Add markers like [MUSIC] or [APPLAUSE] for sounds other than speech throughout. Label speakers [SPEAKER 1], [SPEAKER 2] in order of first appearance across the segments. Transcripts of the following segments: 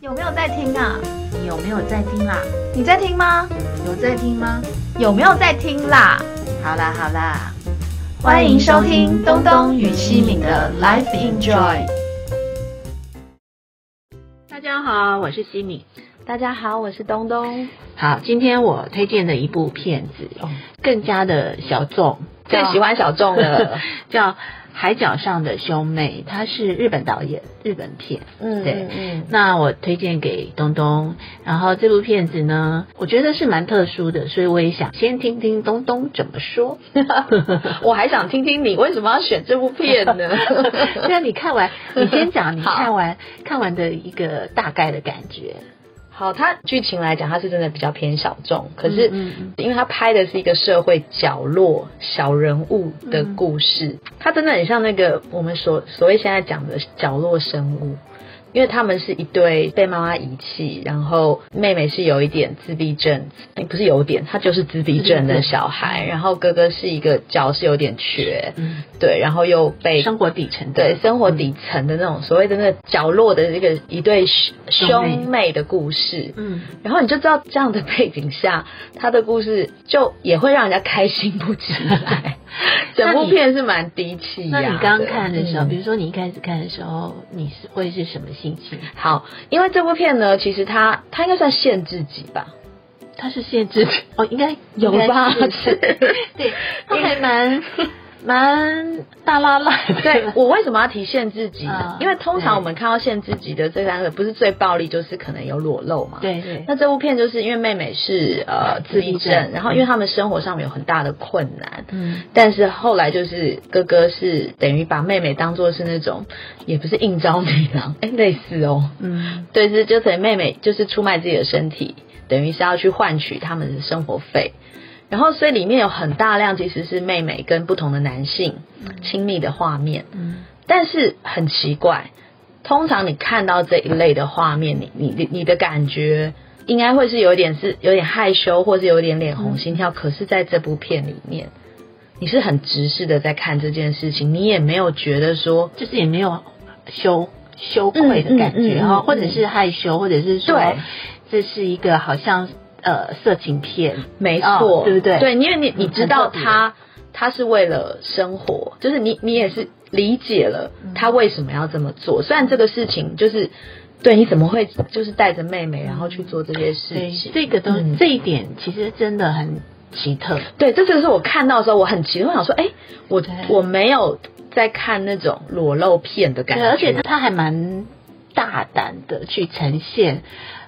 [SPEAKER 1] 有没有在听啊？
[SPEAKER 2] 你有没有在听啦？
[SPEAKER 1] 你在听吗？
[SPEAKER 2] 有在听吗？
[SPEAKER 1] 有没有在听啦？
[SPEAKER 2] 好啦好啦，
[SPEAKER 1] 欢迎收听东东与西敏的 Life Enjoy。
[SPEAKER 2] 大家好，我是西敏。
[SPEAKER 1] 大家好，我是东东。
[SPEAKER 2] 好，今天我推荐的一部片子，更加的小众，
[SPEAKER 1] 最喜欢小众的 [LAUGHS]
[SPEAKER 2] 叫《海角上的兄妹》，它是日本导演，日本片。
[SPEAKER 1] 嗯
[SPEAKER 2] 对
[SPEAKER 1] 嗯嗯，
[SPEAKER 2] 那我推荐给东东，然后这部片子呢，我觉得是蛮特殊的，所以我也想先听听东东怎么说。[LAUGHS]
[SPEAKER 1] 我还想听听你为什么要选这部片呢？[LAUGHS]
[SPEAKER 2] 那你看完，你先讲你看完看完的一个大概的感觉。
[SPEAKER 1] 好，它剧情来讲，它是真的比较偏小众，可是因为它拍的是一个社会角落小人物的故事，它真的很像那个我们所所谓现在讲的角落生物。因为他们是一对被妈妈遗弃，然后妹妹是有一点自闭症，诶不是有点，她就是自闭症的小孩，然后哥哥是一个脚是有点瘸，
[SPEAKER 2] 嗯，
[SPEAKER 1] 对，然后又被
[SPEAKER 2] 生活底层
[SPEAKER 1] 对生活底层的那种所谓的那个角落的这个一对兄
[SPEAKER 2] 兄妹
[SPEAKER 1] 的故事，
[SPEAKER 2] 嗯，
[SPEAKER 1] 然后你就知道这样的背景下，他的故事就也会让人家开心不起来。[LAUGHS] 整部片是蛮低气。
[SPEAKER 2] 那你刚刚看的时候，
[SPEAKER 1] 嗯
[SPEAKER 2] 比如说你一开始看的时候，你是会是什么心情？
[SPEAKER 1] 好，因为这部片呢，其实它它应该算限制级吧。
[SPEAKER 2] 它是限制哦，应该
[SPEAKER 1] 有吧 [LAUGHS]
[SPEAKER 2] 对，[LAUGHS] 它还蛮蛮大拉拉的。
[SPEAKER 1] 对我为什么要提限制级呢
[SPEAKER 2] 啊？
[SPEAKER 1] 因为通常我们看到限制级的这三个，不是最暴力，就是可能有裸露嘛。
[SPEAKER 2] 对对，
[SPEAKER 1] 那这部片就是因为妹妹是呃自闭
[SPEAKER 2] 症
[SPEAKER 1] 症，然后因为他们生活上面有很大的困难，
[SPEAKER 2] 嗯
[SPEAKER 1] 但是后来就是哥哥是等于把妹妹当做是那种也不是应招女郎，哎、类似哦，
[SPEAKER 2] 嗯
[SPEAKER 1] 对，是就等于妹妹就是出卖自己的身体，等于是要去换取他们的生活费。然后，所以里面有很大量其实是妹妹跟不同的男性亲密的画面，
[SPEAKER 2] 嗯。
[SPEAKER 1] 但是很奇怪，通常你看到这一类的画面，你你你你的感觉应该会是有点是有点害羞，或是有点脸红心跳。可是在这部片里面，你是很直视的在看这件事情，你也没有觉得说
[SPEAKER 2] 就是也没有羞羞愧的感觉哈，
[SPEAKER 1] 嗯嗯嗯嗯。
[SPEAKER 2] 或者是害羞，或者是说
[SPEAKER 1] 对。
[SPEAKER 2] 这是一个好像呃色情片，
[SPEAKER 1] 没错，
[SPEAKER 2] 哦对不对？
[SPEAKER 1] 对，因为你你
[SPEAKER 2] 嗯
[SPEAKER 1] 知道他他是为了生活，就是你你也是理解了他为什么要这么做。虽然这个事情就是对你怎么会就是带着妹妹然后去做这些事情，
[SPEAKER 2] 这个都、
[SPEAKER 1] 嗯。
[SPEAKER 2] 这一点其实真的很奇特。
[SPEAKER 1] 对，这就是我看到的时候我很奇怪，我想说，哎，我我没有在看那种裸露片的感，觉，
[SPEAKER 2] 而且他还蛮大胆的去呈现，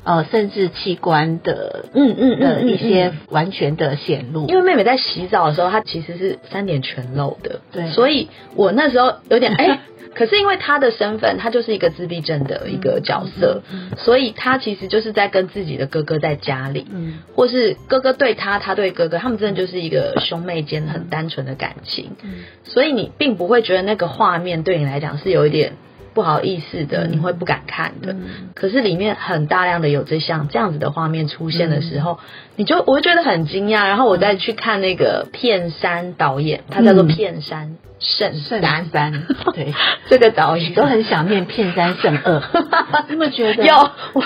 [SPEAKER 2] 呃，甚至器官的
[SPEAKER 1] 嗯嗯嗯
[SPEAKER 2] 的
[SPEAKER 1] 嗯
[SPEAKER 2] 一些
[SPEAKER 1] 嗯。
[SPEAKER 2] 完全的显露，
[SPEAKER 1] 因为妹妹在洗澡的时候，她其实是三点全露的，
[SPEAKER 2] 对
[SPEAKER 1] 所以我那时候有点哎、[LAUGHS] 可是因为她的身份，她就是一个自闭症的一个角色，
[SPEAKER 2] 嗯。
[SPEAKER 1] 所以她其实就是在跟自己的哥哥在家里，
[SPEAKER 2] 嗯。
[SPEAKER 1] 或是哥哥对她，她对哥哥，他们真的就是一个兄妹间很单纯的感情，
[SPEAKER 2] 嗯。
[SPEAKER 1] 所以你并不会觉得那个画面对你来讲是有一点不好意思的，
[SPEAKER 2] 嗯。
[SPEAKER 1] 你会不敢看的。
[SPEAKER 2] 嗯。
[SPEAKER 1] 可是里面很大量的有这项这样子的画面出现的时
[SPEAKER 2] 嗯。
[SPEAKER 1] 候，你就我会觉得很惊讶。然后我再去看那个片山导演，他叫做
[SPEAKER 2] 嗯。
[SPEAKER 1] 片山圣
[SPEAKER 2] 圣
[SPEAKER 1] 丹，
[SPEAKER 2] 三，对，[LAUGHS]
[SPEAKER 1] 这个导演。
[SPEAKER 2] 都很想念片山圣二，[LAUGHS] 你有没有觉得？
[SPEAKER 1] 有。我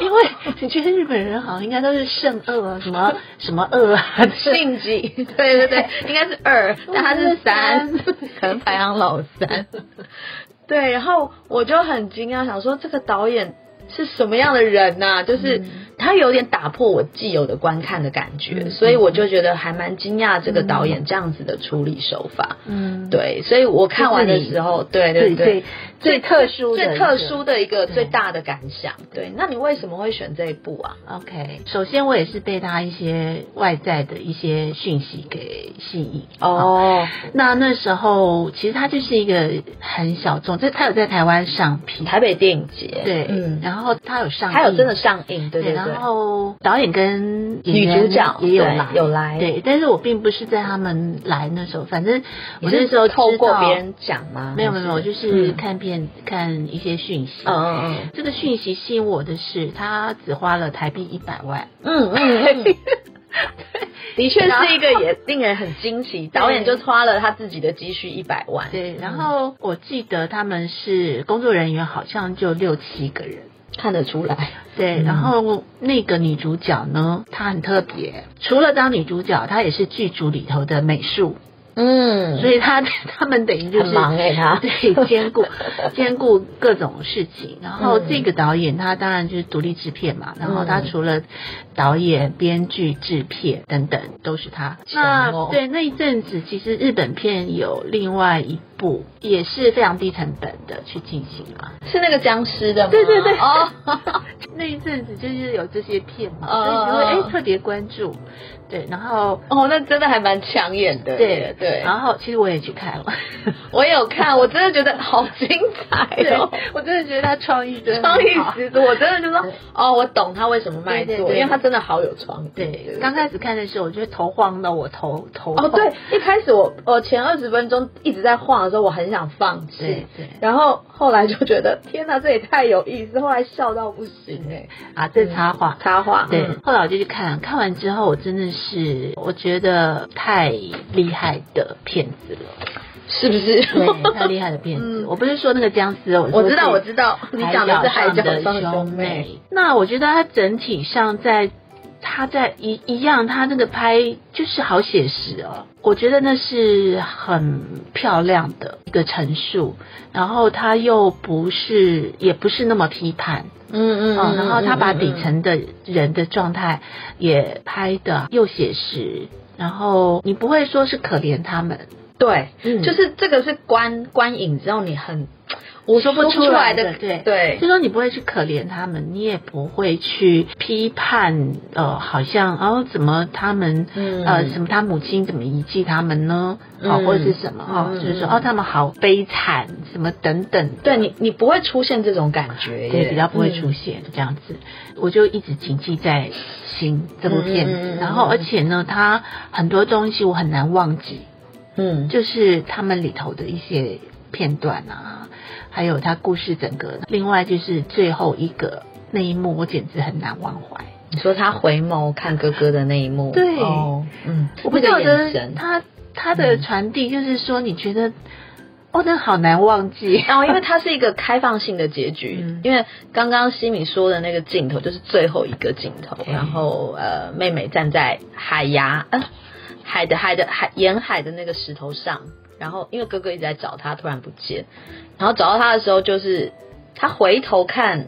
[SPEAKER 2] 因为你觉得日本人好像应该都是圣二啊，什么 [LAUGHS] 什么二啊，
[SPEAKER 1] 性级，对对对，应该是二，但他是三，可能排行老三。对，然后我就很惊讶，想说这个导演是什么样的人呐、就是他有点打破我既有的观看的感觉，
[SPEAKER 2] 嗯
[SPEAKER 1] 所以我就觉得还蛮惊讶这个导演这样子的处理手法。
[SPEAKER 2] 嗯，
[SPEAKER 1] 对，所以我看完的时候，对对对。
[SPEAKER 2] 最特殊的
[SPEAKER 1] 最特殊的一个最大的感想，对，那你为什么会选这一部啊
[SPEAKER 2] ？OK，首先我也是被他一些外在的一些讯息给吸引。
[SPEAKER 1] 哦，
[SPEAKER 2] 那那时候其实他就是一个很小众，这他有在台湾上片，
[SPEAKER 1] 台北电影节，
[SPEAKER 2] 对，
[SPEAKER 1] 嗯，
[SPEAKER 2] 然后他有上
[SPEAKER 1] 他，有真的上映，对对对，
[SPEAKER 2] 然后导演跟
[SPEAKER 1] 女主角
[SPEAKER 2] 也有来，
[SPEAKER 1] 有来。
[SPEAKER 2] 对，但是我并不是在他们来那时候，反正我那时候
[SPEAKER 1] 透过别人讲吗？
[SPEAKER 2] 没有没有，没有我就是
[SPEAKER 1] 嗯。
[SPEAKER 2] 看片、看一些讯息。
[SPEAKER 1] 嗯嗯嗯。
[SPEAKER 2] 这个讯息吸引我的是，他只花了台币一百万。
[SPEAKER 1] 嗯嗯嗯。嗯，[LAUGHS] 的确是一个也令人很惊奇，导演就花了他自己的积蓄一百万，
[SPEAKER 2] 对，然后我记得他们是工作人员，好像就六七个人。
[SPEAKER 1] 看得出来。
[SPEAKER 2] 对，
[SPEAKER 1] 嗯。
[SPEAKER 2] 然后那个女主角呢，她很特别，除了当女主角，她也是剧组里头的美术，
[SPEAKER 1] 嗯。
[SPEAKER 2] 所以她他们等于就是
[SPEAKER 1] 很忙欸她。
[SPEAKER 2] 对，兼顾 [LAUGHS] 兼顾各种事情。然后
[SPEAKER 1] 嗯。
[SPEAKER 2] 这个导演他当然就是独立制片嘛，然后他
[SPEAKER 1] 嗯
[SPEAKER 2] 除了导演、编剧、制片等等都是他。那对那一阵子，其实日本片有另外一部也是非常低成本的去进行嘛。
[SPEAKER 1] 是那个僵尸的吗？
[SPEAKER 2] 对对对
[SPEAKER 1] 哦，[LAUGHS]
[SPEAKER 2] 那一阵子就是有这些片嘛，
[SPEAKER 1] 嗯
[SPEAKER 2] 所以就会哎、特别关注，对，然后
[SPEAKER 1] 哦，那真的还蛮抢眼的。
[SPEAKER 2] 对
[SPEAKER 1] 对，
[SPEAKER 2] 然后其实我也去看了，[LAUGHS]
[SPEAKER 1] 我有看，我真的觉得好精彩
[SPEAKER 2] 对
[SPEAKER 1] 哦。，
[SPEAKER 2] 我真的觉得他创意真的
[SPEAKER 1] 创意十足，我真的就说哦，我懂他为什么卖座，因为他真的好有创意。
[SPEAKER 2] 对，刚开始看的时候，我觉得头晃到我头头
[SPEAKER 1] 哦，
[SPEAKER 2] 痛
[SPEAKER 1] 对，一开始我我前二十分钟一直在晃的时候，我很想放弃
[SPEAKER 2] 对，对
[SPEAKER 1] 然后后来就觉得天哪，这也太有意思，后来笑到不行哎。
[SPEAKER 2] 啊，这插画。
[SPEAKER 1] 插画，
[SPEAKER 2] 对
[SPEAKER 1] 嗯，
[SPEAKER 2] 后来我就去看，看完之后我真的是我觉得太厉害的片子了，
[SPEAKER 1] 是不是？
[SPEAKER 2] 对，太厉害的片子。[LAUGHS]
[SPEAKER 1] 嗯
[SPEAKER 2] 我不是说那个僵尸哦，
[SPEAKER 1] 我知道，我知道，你讲的是海角
[SPEAKER 2] 的
[SPEAKER 1] 兄。妹。
[SPEAKER 2] 那我觉得它整体上在。它在一一样，他那个拍就是好写实哦，我觉得那是很漂亮的一个陈述，然后他又不是，也不是那么批判，
[SPEAKER 1] 嗯嗯
[SPEAKER 2] 嗯，然后他把
[SPEAKER 1] 嗯
[SPEAKER 2] 底层的人的状态也拍的又写实，然后你不会说是可怜他们，
[SPEAKER 1] 对，
[SPEAKER 2] 嗯。
[SPEAKER 1] 就是这个是观观影之后你很
[SPEAKER 2] 我说不出来
[SPEAKER 1] 的，
[SPEAKER 2] 的，对。
[SPEAKER 1] 对。
[SPEAKER 2] 就说你不会去可怜他们，你也不会去批判，呃，好像哦，怎么他们，
[SPEAKER 1] 嗯。
[SPEAKER 2] 呃，什么他母亲怎么遗弃他们呢？好、
[SPEAKER 1] 嗯
[SPEAKER 2] 或者是什么哦，
[SPEAKER 1] 嗯。
[SPEAKER 2] 就是说
[SPEAKER 1] 嗯
[SPEAKER 2] 哦，他们好悲惨，什么等等的，
[SPEAKER 1] 对你你不会出现这种感觉耶，
[SPEAKER 2] 对，比较不会
[SPEAKER 1] 嗯
[SPEAKER 2] 出现这样子，我就一直谨记在心这部片子，然后而且呢，它很多东西我很难忘记，
[SPEAKER 1] 嗯，
[SPEAKER 2] 就是他们里头的一些片段啊，还有他故事整个，另外就是最后一个那一幕，我简直很难忘怀。
[SPEAKER 1] 你说他回眸看哥哥的那一幕，
[SPEAKER 2] 对。
[SPEAKER 1] 哦，嗯，
[SPEAKER 2] 我不
[SPEAKER 1] 那个
[SPEAKER 2] 晓得，他他的传递，就是说你觉得，哦，那好难忘记。
[SPEAKER 1] 然后因为它是一个开放性的结局，
[SPEAKER 2] 嗯。
[SPEAKER 1] 因为刚刚西米说的那个镜头就是最后一个镜头，
[SPEAKER 2] 对。
[SPEAKER 1] 然后呃，妹妹站在海崖，呃，海的海的海沿海的那个石头上，然后因为哥哥一直在找他，突然不见，然后找到他的时候，就是他回头看。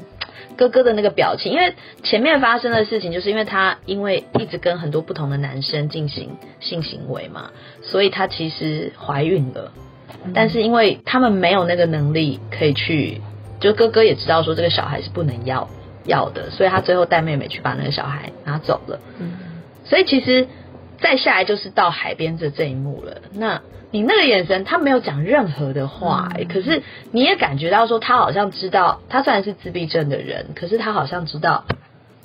[SPEAKER 1] 哥哥的那个表情，因为前面发生的事情，就是因为他因为一直跟很多不同的男生进行性行为嘛，所以她其实怀孕了。但是因为他们没有那个能力可以去，就哥哥也知道说这个小孩是不能要要的，所以他最后带妹妹去把那个小孩拿走了。
[SPEAKER 2] 嗯
[SPEAKER 1] 所以其实再下来就是到海边这这一幕了。那你那个眼神，他没有讲任何的话、欸
[SPEAKER 2] 嗯
[SPEAKER 1] 可是你也感觉到说他好像知道，他虽然是自闭症的人，可是他好像知道。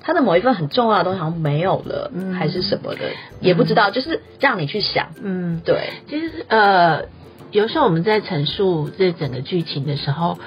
[SPEAKER 1] 他的某一份很重要的东西好像没有了，
[SPEAKER 2] 嗯
[SPEAKER 1] 还是什么的，也不知道，就是让你去想。
[SPEAKER 2] 嗯，
[SPEAKER 1] 对，
[SPEAKER 2] 其实呃，有时候我们在陈述这整个剧情的时候，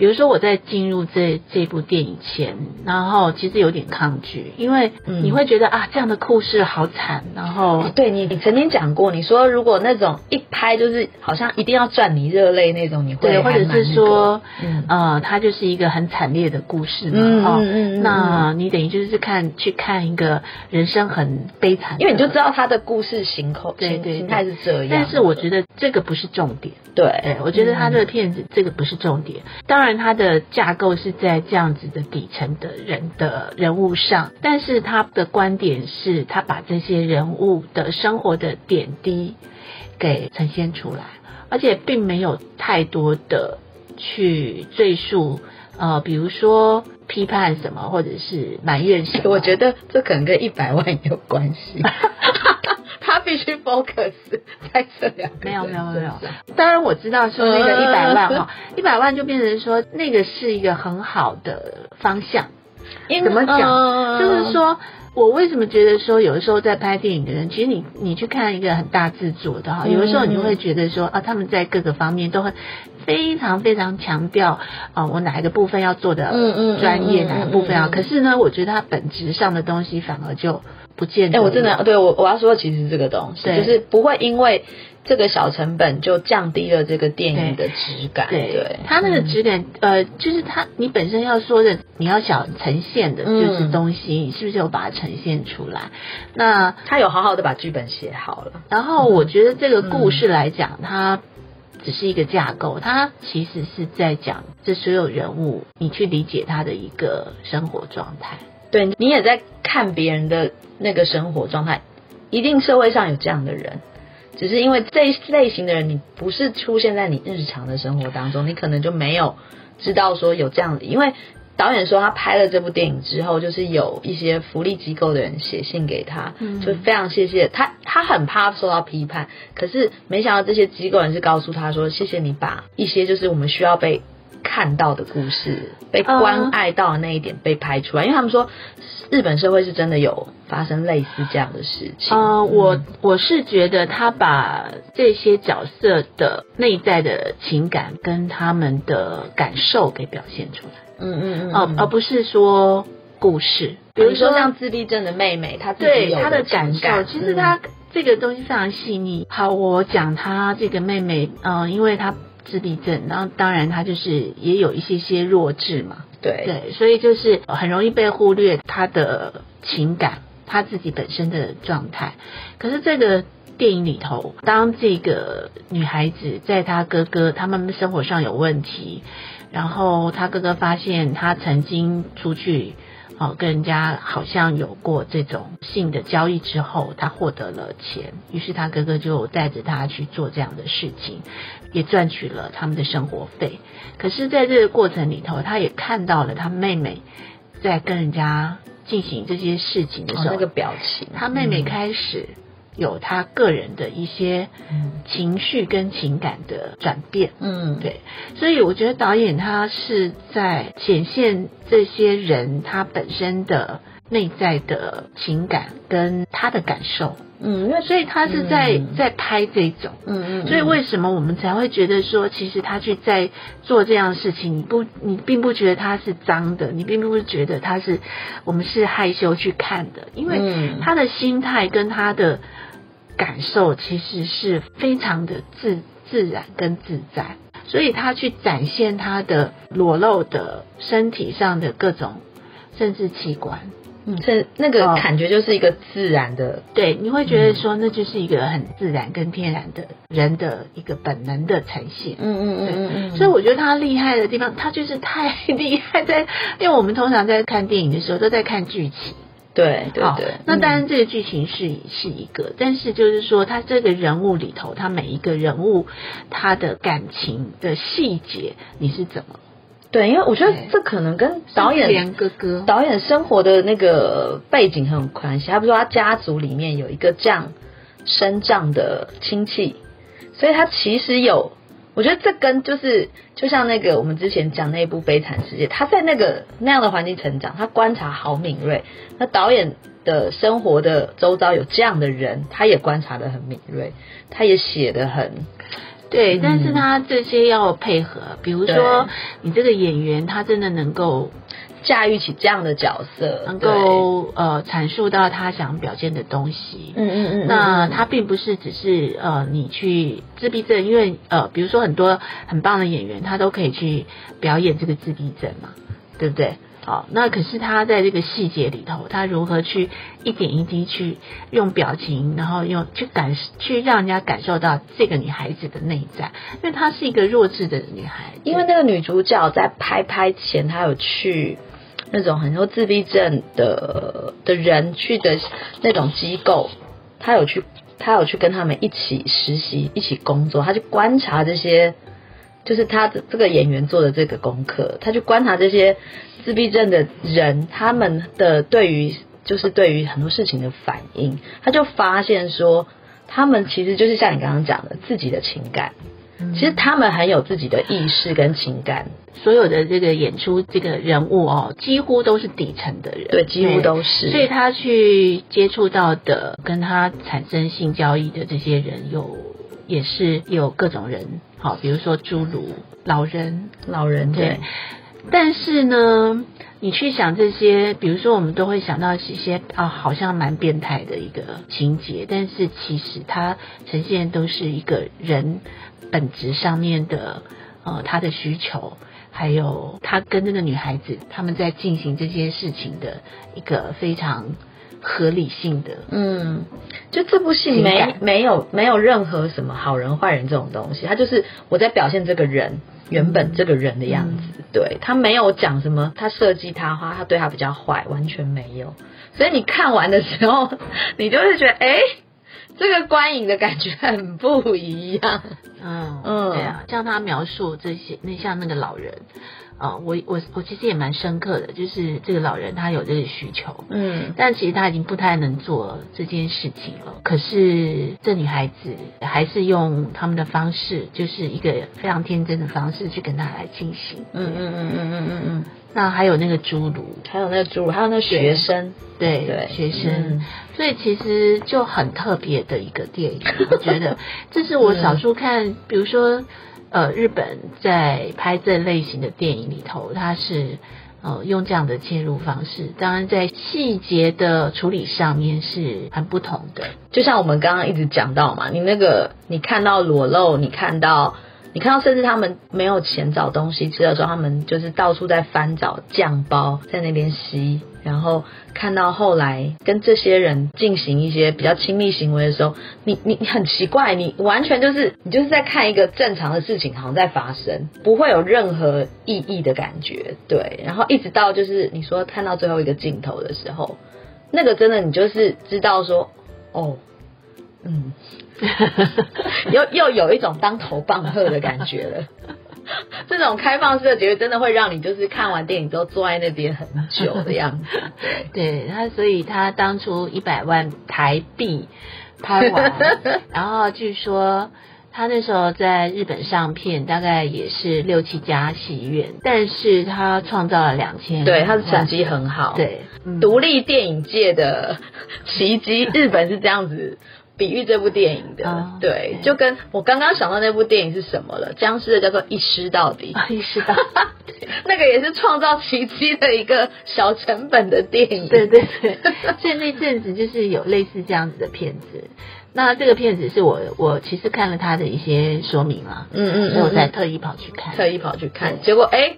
[SPEAKER 2] 比如说我在进入这这部电影前，然后其实有点抗拒，因为
[SPEAKER 1] 嗯。
[SPEAKER 2] 你会觉得、啊，这样的故事好惨，然后
[SPEAKER 1] 哦，对你，你曾经讲过，你说如果那种一拍就是好像一定要赚你热泪那种，你会
[SPEAKER 2] 对，或者是说，
[SPEAKER 1] 嗯。
[SPEAKER 2] 呃，它就是一个很惨烈的故事嘛，
[SPEAKER 1] 嗯
[SPEAKER 2] 哦
[SPEAKER 1] 嗯嗯嗯。
[SPEAKER 2] 那你等于就是看去看一个人生很悲惨，
[SPEAKER 1] 因为你就知道他的故事形口形
[SPEAKER 2] 对对
[SPEAKER 1] 形态是这样。
[SPEAKER 2] 但是我觉得这个不是重点。
[SPEAKER 1] 对。
[SPEAKER 2] 对，我觉得他这个片子这个不是重点，当然它的架构是在这样子的底层的人的人物上，但是他的观点是他把这些人物的生活的点滴给呈现出来，而且并没有太多的去赘述，呃，比如说批判什么，或者是埋怨什么。
[SPEAKER 1] 我觉得这可能跟一百万有关系。[LAUGHS] 他必须 focus 在这两个
[SPEAKER 2] 没有没有没有，当然我知道说那个
[SPEAKER 1] 嗯
[SPEAKER 2] 一百万哈，一百万就变成说那个是一个很好的方向。
[SPEAKER 1] 因
[SPEAKER 2] 怎么讲？
[SPEAKER 1] 嗯
[SPEAKER 2] 就是说我为什么觉得说有的时候在拍电影的人，其实你你去看一个很大制作的哈，
[SPEAKER 1] 嗯
[SPEAKER 2] 有的时候你会觉得说啊，他们在各个方面都很非常非常强调啊，我哪一个部分要做的
[SPEAKER 1] 嗯嗯嗯
[SPEAKER 2] 专业，哪个部分要。可是呢，我觉得它本质上的东西反而就不见得
[SPEAKER 1] 哎、
[SPEAKER 2] 有。
[SPEAKER 1] 我真的对我我要说，其实这个东西，
[SPEAKER 2] 对
[SPEAKER 1] 就是不会因为这个小成本就降低了这个电影的质感。
[SPEAKER 2] 对
[SPEAKER 1] 对，
[SPEAKER 2] 它那个
[SPEAKER 1] 嗯
[SPEAKER 2] 质感，呃，就是它你本身要说的，你要想呈现的
[SPEAKER 1] 嗯
[SPEAKER 2] 就是东西，你是不是有把它呈现出来？那
[SPEAKER 1] 他有好好的把剧本写好了。
[SPEAKER 2] 然后我觉得这个故事来讲，它只是一个架构，它其实是在讲这所有人物，你去理解他的一个生活状态。
[SPEAKER 1] 对你也在看别人的那个生活状态，一定社会上有这样的人，只是因为这一类型的人，你不是出现在你日常的生活当中，你可能就没有知道说有这样的，因为。导演说，他拍了这部电影之后，就是有一些福利机构的人写信给他，
[SPEAKER 2] 嗯
[SPEAKER 1] 就非常谢谢他。他很怕受到批判，可是没想到这些机构人是告诉他说：“谢谢你把一些就是我们需要被看到的故事、被关爱到的那一点被拍出来。”因为他们说，日本社会是真的有发生类似这样的事情。
[SPEAKER 2] 呃，我我是觉得他把这些角色的内在的情感跟他们的感受给表现出来，
[SPEAKER 1] 嗯嗯嗯，
[SPEAKER 2] 哦、而不是说故事。
[SPEAKER 1] 比如说像自闭症的妹妹，她自己有
[SPEAKER 2] 对他的感受，其实她这个东西非常细腻。好，我讲她这个妹妹，嗯、因为她自闭症，然后当然他就是也有一些些弱智嘛，
[SPEAKER 1] 对
[SPEAKER 2] 对，所以就是很容易被忽略他的情感，他自己本身的状态。可是这个电影里头，当这个女孩子在她哥哥他们生活上有问题，然后她哥哥发现她曾经出去。哦，跟人家好像有过这种性的交易之后，她获得了钱，于是她哥哥就带着她去做这样的事情，也赚取了他们的生活费。可是，在这个过程里头，他也看到了他妹妹在跟人家进行这些事情的时候，
[SPEAKER 1] 哦那个表情，
[SPEAKER 2] 他妹妹开始有他个人的一些情绪跟情感的转变。
[SPEAKER 1] 嗯，
[SPEAKER 2] 对，所以我觉得导演他是在显现这些人他本身的内在的情感跟他的感受，
[SPEAKER 1] 嗯，因为
[SPEAKER 2] 所以他是在、
[SPEAKER 1] 嗯。
[SPEAKER 2] 在拍这种。
[SPEAKER 1] 嗯嗯，
[SPEAKER 2] 所以为什么我们才会觉得说，其实他去在做这样的事情，你不，你并不觉得他是脏的，你并不是觉得他是我们是害羞去看的，因为
[SPEAKER 1] 嗯。
[SPEAKER 2] 他的心态跟他的感受其实是非常的自自然跟自在，所以他去展现他的裸露的身体上的各种甚至器官，
[SPEAKER 1] 嗯，是那个
[SPEAKER 2] 哦。
[SPEAKER 1] 感觉就是一个自然的，
[SPEAKER 2] 对，你会觉得说那就是一个很自然跟天然的人的一个本能的呈现。
[SPEAKER 1] 嗯嗯嗯嗯
[SPEAKER 2] 所以我觉得他厉害的地方，他就是太厉害在，因为我们通常在看电影的时候都在看剧情，好
[SPEAKER 1] 对对对，
[SPEAKER 2] 那当然
[SPEAKER 1] 嗯
[SPEAKER 2] 这个剧情是是一个，但是就是说他这个人物里头，他每一个人物他的感情的细节，你是怎么
[SPEAKER 1] 对，因为我觉得
[SPEAKER 2] 对
[SPEAKER 1] 这可能跟导演
[SPEAKER 2] 连哥哥
[SPEAKER 1] 导演生活的那个背景很有关系。他不是说他家族里面有一个这样身障的亲戚，所以他其实有，我觉得这跟就是就像那个我们之前讲那一部《悲惨世界》，他在那个那样的环境成长，他观察好敏锐。那导演的生活的周遭有这样的人，他也观察的很敏锐，他也写的很
[SPEAKER 2] 对，
[SPEAKER 1] 嗯。
[SPEAKER 2] 但是他这些要配合，比如说你这个演员他真的能够
[SPEAKER 1] 驾驭起这样的角色，
[SPEAKER 2] 能够呃阐述到他想表现的东西，
[SPEAKER 1] 嗯嗯嗯，
[SPEAKER 2] 那
[SPEAKER 1] 嗯。
[SPEAKER 2] 他并不是只是呃，你去自闭症，因为呃，比如说很多很棒的演员，他都可以去表演这个自闭症嘛，对不对？好，那可是他在这个细节里头，他如何去一点一滴去用表情，然后用去感去让人家感受到这个女孩子的内在，因为她是一个弱智的女孩，
[SPEAKER 1] 因为那个女主角在拍拍前，她有去那种很多自闭症的的人去的那种机构，她有去，她有去跟他们一起实习，一起工作，她去观察这些，就是他的这个演员做的这个功课，他去观察这些自闭症的人，他们的对于就是对于很多事情的反应，他就发现说，他们其实就是像你刚刚讲的自己的情感。
[SPEAKER 2] 嗯
[SPEAKER 1] 其实他们很有自己的意识跟情感，
[SPEAKER 2] 所有的这个演出这个人物哦，几乎都是底层的人，
[SPEAKER 1] 对，几乎都是。
[SPEAKER 2] 所以他去接触到的，跟他产生性交易的这些人有，也是有各种人，好，比如说侏儒、老人，
[SPEAKER 1] 老人
[SPEAKER 2] 对。
[SPEAKER 1] 对，
[SPEAKER 2] 但是呢，你去想这些，比如说我们都会想到一些啊，好像蛮变态的一个情节，但是其实它呈现都是一个人本质上面的呃他的需求，还有他跟那个女孩子他们在进行这些事情的一个非常合理性的。
[SPEAKER 1] 嗯，就这部戏没没有没有任何什么好人坏人这种东西，他就是我在表现这个人原本这个人的样子。对他没有讲什么，他设计他花，他对他比较坏，完全没有。所以你看完的时候，[LAUGHS] 你就会觉得，哎、这个观影的感觉很不一样。
[SPEAKER 2] 嗯
[SPEAKER 1] 嗯
[SPEAKER 2] 对啊，像他描述这些，那像那个老人，啊、我我我其实也蛮深刻的，就是这个老人他有这个需求，
[SPEAKER 1] 嗯
[SPEAKER 2] 但其实他已经不太能做这件事情了。可是这女孩子还是用他们的方式，就是一个非常天真的方式去跟他来进行。
[SPEAKER 1] 嗯嗯嗯嗯嗯嗯嗯，
[SPEAKER 2] 那还有那个侏儒，
[SPEAKER 1] 还有那个侏儒，还有那个学生，
[SPEAKER 2] 对
[SPEAKER 1] 对
[SPEAKER 2] 学生，
[SPEAKER 1] 嗯
[SPEAKER 2] 所以其实就很特别的一个电影，我觉得 [LAUGHS] 这是我少数看，比如说呃日本在拍这类型的电影里头，它是。呃，用这样的切入方式，当然在细节的处理上面是很不同的。
[SPEAKER 1] 就像我们刚刚一直讲到嘛，你那个你看到裸露，你看到你看到甚至他们没有钱找东西吃的时候，他们就是到处在翻找酱包在那边吸，然后看到后来跟这些人进行一些比较亲密行为的时候，你你你很奇怪，你完全就是你就是在看一个正常的事情好像在发生，不会有任何意义的感觉，对，然后一直到就是你说看到最后一个镜头的时候，那个真的你就是知道说，哦。嗯，[LAUGHS] 又又有一种当头棒喝的感觉了。[LAUGHS] 这种开放式的结局真的会让你就是看完电影之后坐在那边很久的样子。[LAUGHS]
[SPEAKER 2] 对他，所以他当初一百万台币拍完，然后据说他那时候在日本上片，大概也是六七家戏院，但是他创造了两千，
[SPEAKER 1] 对，他的成绩很好。，
[SPEAKER 2] 对，嗯
[SPEAKER 1] 独立电影界的奇迹，日本是这样子。比喻这部电影的，
[SPEAKER 2] 哦
[SPEAKER 1] 对，
[SPEAKER 2] 对
[SPEAKER 1] 就跟我刚刚想到那部电影是什么了，僵尸的叫做《一尸到底》，
[SPEAKER 2] 啊，意识到，
[SPEAKER 1] 那个也是创造奇迹的一个小成本的电影，
[SPEAKER 2] 对对对，所以那阵子就是有类似这样子的片子。那这个片子是我我其实看了他的一些说明啊，
[SPEAKER 1] 嗯嗯嗯
[SPEAKER 2] 所以我才
[SPEAKER 1] 嗯。
[SPEAKER 2] 特意跑去看，
[SPEAKER 1] 特意跑去看，结果哎、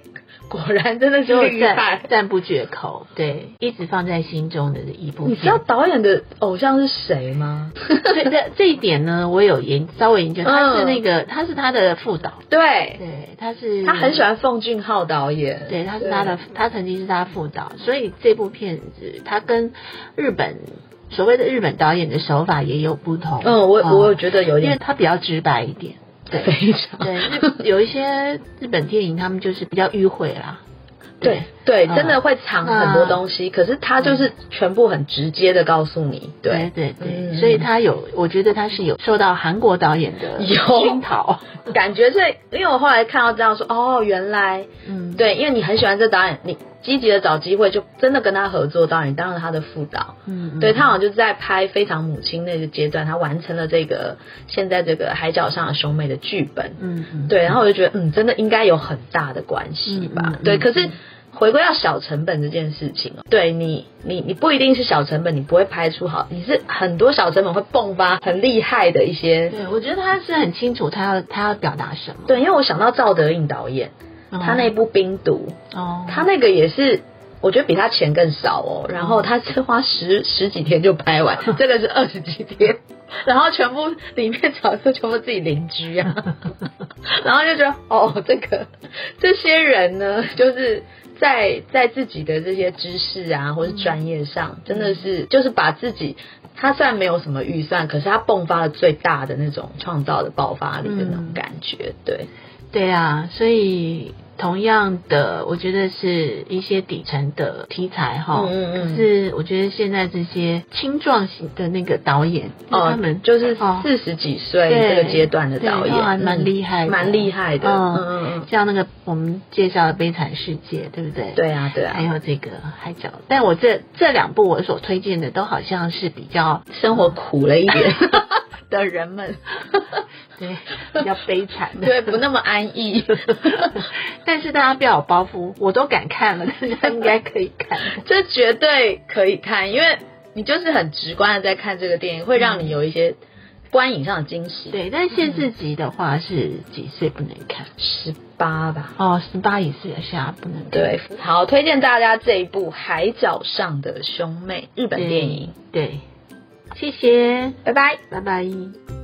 [SPEAKER 1] 果然真的是
[SPEAKER 2] 就
[SPEAKER 1] 厉害
[SPEAKER 2] 赞。赞不绝口，对，一直放在心中的一部片。
[SPEAKER 1] 你知道导演的偶像是谁吗？
[SPEAKER 2] 这这这一点呢，我有研稍微研究，他是
[SPEAKER 1] 嗯
[SPEAKER 2] 那个他是他的副导，
[SPEAKER 1] 对，
[SPEAKER 2] 对，他是
[SPEAKER 1] 他很喜，欢奉俊昊导演，
[SPEAKER 2] 对，他是他的，他曾经是他副导，所以这部片子他跟日本所谓的日本导演的手法也有不同。
[SPEAKER 1] 嗯，我
[SPEAKER 2] 哦
[SPEAKER 1] 我觉得有点
[SPEAKER 2] 因为他比较直白一点，对。[LAUGHS]
[SPEAKER 1] 非常
[SPEAKER 2] 对，日有一些日本电影，他们就是比较迂回啦。
[SPEAKER 1] 对对，
[SPEAKER 2] 嗯。
[SPEAKER 1] 真的会藏很多东西，可是他就是全部很直接的告诉你，
[SPEAKER 2] 对。
[SPEAKER 1] 对，
[SPEAKER 2] 对所以他有，我觉得他是有受到韩国导演的
[SPEAKER 1] 有。
[SPEAKER 2] 熏陶。[LAUGHS]
[SPEAKER 1] 感觉是因为我后来看到这样说，哦，原来
[SPEAKER 2] 嗯，
[SPEAKER 1] 对，因为你很喜欢这导演，你积极的找机会，就真的跟他合作导演当了他的副导。
[SPEAKER 2] 嗯，嗯，
[SPEAKER 1] 对他好像就是在拍《非常母亲》那个阶段，他完成了这个现在这个海角上的兄妹的剧本。
[SPEAKER 2] 嗯嗯，
[SPEAKER 1] 对，然后我就觉得，嗯，真的应该有很大的关系吧。对，可是回归到小成本这件事情哦，对你，你你不一定是小成本，你不会拍出好，你是很多小成本会迸发很厉害的一些。
[SPEAKER 2] 对，我觉得他是很清楚他要他要表达什么。
[SPEAKER 1] 对，因为我想到赵德胤导演，
[SPEAKER 2] 哦
[SPEAKER 1] 他那部《冰毒》，
[SPEAKER 2] 哦，
[SPEAKER 1] 他那个也是。我觉得比他钱更少哦，然后他是花十十几天就拍完，[LAUGHS] 这个是二十几天，[LAUGHS] 然后全部里面角色全部自己邻居啊，[LAUGHS] 然后就觉得哦，这个这些人呢，就是在在自己的这些知识啊或是专业上，真的是就是把自己。他虽然没有什么预算，可是他迸发了最大的那种创造的爆发力的那种感觉，对。
[SPEAKER 2] 对啊，所以同样的，我觉得是一些底层的题材哈。
[SPEAKER 1] 嗯嗯嗯
[SPEAKER 2] 可是我觉得现在这些青壮型的那个导演，他们
[SPEAKER 1] 就是
[SPEAKER 2] 哦
[SPEAKER 1] 四十几岁这个阶段的导演，
[SPEAKER 2] 还蛮
[SPEAKER 1] 嗯
[SPEAKER 2] 厉害的
[SPEAKER 1] 蛮厉害的。嗯
[SPEAKER 2] 嗯
[SPEAKER 1] 嗯嗯，
[SPEAKER 2] 像那个我们介绍的《悲惨世界》，对不对？。
[SPEAKER 1] 对啊对啊，
[SPEAKER 2] 还有这个海角，但我这这两部我所推荐的都好像是比较
[SPEAKER 1] 生活苦了一点。[LAUGHS] 的人们，[LAUGHS] [LAUGHS]
[SPEAKER 2] 对，比较悲惨的，
[SPEAKER 1] 对，不那么安逸。[LAUGHS]
[SPEAKER 2] 但是大家不要有包袱，我都敢看了，[LAUGHS] 大家应该可以看。
[SPEAKER 1] 这绝对可以看，因为你就是很直观的在看这个电影，会让你有一些观影上的惊喜。
[SPEAKER 2] 对，但限制级的话是几岁不能看？
[SPEAKER 1] 十八吧。
[SPEAKER 2] 哦，十八以下不能看。
[SPEAKER 1] 对，好，推荐大家这一部《海角上的兄妹》日本电影。
[SPEAKER 2] 对，谢谢，
[SPEAKER 1] 拜拜，
[SPEAKER 2] 拜拜。